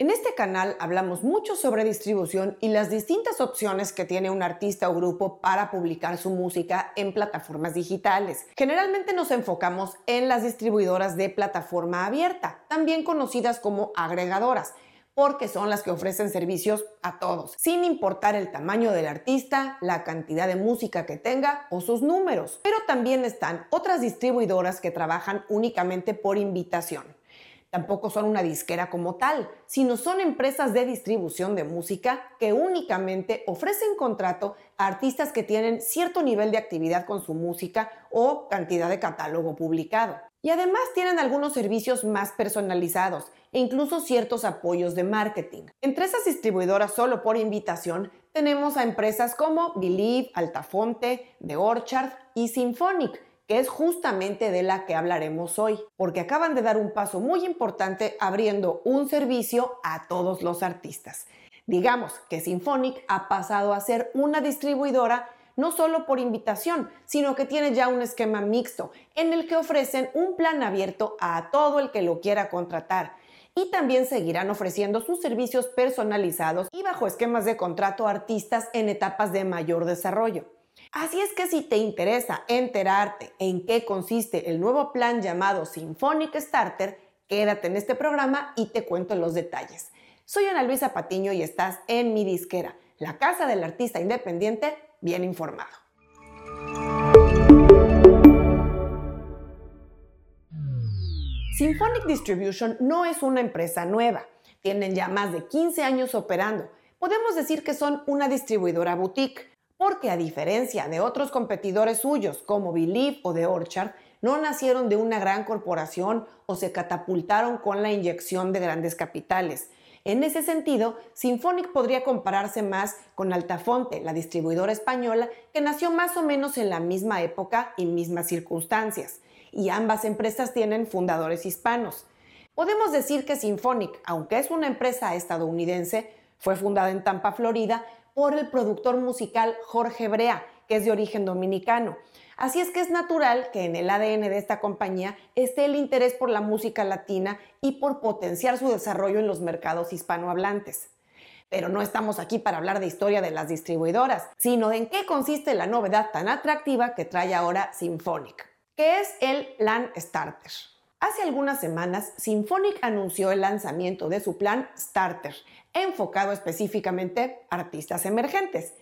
En este canal hablamos mucho sobre distribución y las distintas opciones que tiene un artista o grupo para publicar su música en plataformas digitales. Generalmente nos enfocamos en las distribuidoras de plataforma abierta, también conocidas como agregadoras porque son las que ofrecen servicios a todos, sin importar el tamaño del artista, la cantidad de música que tenga o sus números. Pero también están otras distribuidoras que trabajan únicamente por invitación. Tampoco son una disquera como tal, sino son empresas de distribución de música que únicamente ofrecen contrato a artistas que tienen cierto nivel de actividad con su música o cantidad de catálogo publicado. Y además tienen algunos servicios más personalizados e incluso ciertos apoyos de marketing. Entre esas distribuidoras solo por invitación tenemos a empresas como Believe, Altafonte, The Orchard y Symphonic, que es justamente de la que hablaremos hoy, porque acaban de dar un paso muy importante abriendo un servicio a todos los artistas. Digamos que Symphonic ha pasado a ser una distribuidora no solo por invitación, sino que tiene ya un esquema mixto en el que ofrecen un plan abierto a todo el que lo quiera contratar. Y también seguirán ofreciendo sus servicios personalizados y bajo esquemas de contrato a artistas en etapas de mayor desarrollo. Así es que si te interesa enterarte en qué consiste el nuevo plan llamado Symphonic Starter, quédate en este programa y te cuento los detalles. Soy Ana Luisa Patiño y estás en mi disquera, la casa del artista independiente bien informado. Symphonic Distribution no es una empresa nueva. Tienen ya más de 15 años operando. Podemos decir que son una distribuidora boutique, porque a diferencia de otros competidores suyos como Believe o The Orchard, no nacieron de una gran corporación o se catapultaron con la inyección de grandes capitales. En ese sentido, Symphonic podría compararse más con Altafonte, la distribuidora española, que nació más o menos en la misma época y mismas circunstancias, y ambas empresas tienen fundadores hispanos. Podemos decir que Symphonic, aunque es una empresa estadounidense, fue fundada en Tampa, Florida, por el productor musical Jorge Brea, que es de origen dominicano, Así es que es natural que en el ADN de esta compañía esté el interés por la música latina y por potenciar su desarrollo en los mercados hispanohablantes. Pero no estamos aquí para hablar de historia de las distribuidoras, sino de en qué consiste la novedad tan atractiva que trae ahora Symphonic, que es el Plan Starter. Hace algunas semanas, Symphonic anunció el lanzamiento de su plan Starter, enfocado específicamente a artistas emergentes.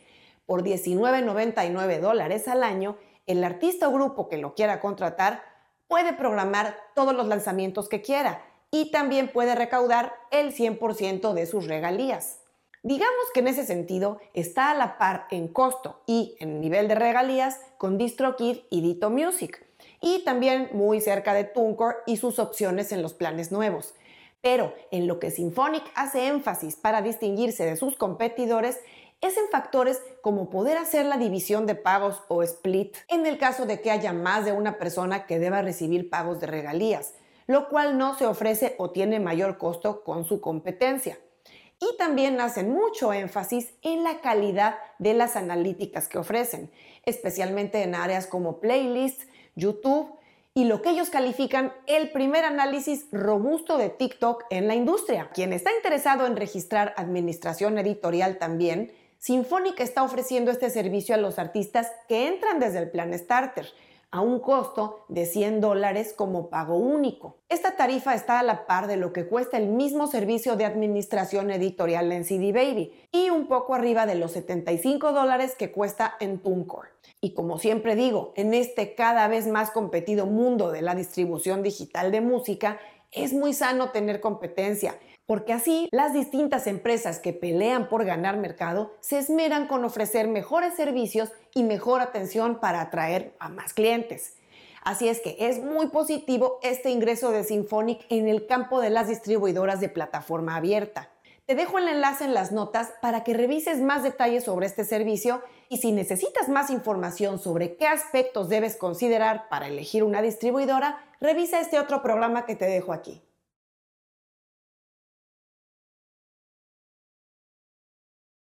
Por $19.99 dólares al año, el artista o grupo que lo quiera contratar puede programar todos los lanzamientos que quiera y también puede recaudar el 100% de sus regalías. Digamos que en ese sentido está a la par en costo y en nivel de regalías con DistroKid y Dito Music, y también muy cerca de TuneCore y sus opciones en los planes nuevos. Pero en lo que Symphonic hace énfasis para distinguirse de sus competidores es en factores como poder hacer la división de pagos o split en el caso de que haya más de una persona que deba recibir pagos de regalías, lo cual no se ofrece o tiene mayor costo con su competencia. Y también hacen mucho énfasis en la calidad de las analíticas que ofrecen, especialmente en áreas como playlists, YouTube y lo que ellos califican el primer análisis robusto de TikTok en la industria. Quien está interesado en registrar administración editorial también, Sinfónica está ofreciendo este servicio a los artistas que entran desde el plan Starter a un costo de 100 dólares como pago único. Esta tarifa está a la par de lo que cuesta el mismo servicio de administración editorial en CD Baby y un poco arriba de los 75 dólares que cuesta en TuneCore. Y como siempre digo, en este cada vez más competido mundo de la distribución digital de música, es muy sano tener competencia porque así las distintas empresas que pelean por ganar mercado se esmeran con ofrecer mejores servicios y mejor atención para atraer a más clientes. Así es que es muy positivo este ingreso de Symphonic en el campo de las distribuidoras de plataforma abierta. Te dejo el enlace en las notas para que revises más detalles sobre este servicio y si necesitas más información sobre qué aspectos debes considerar para elegir una distribuidora, revisa este otro programa que te dejo aquí.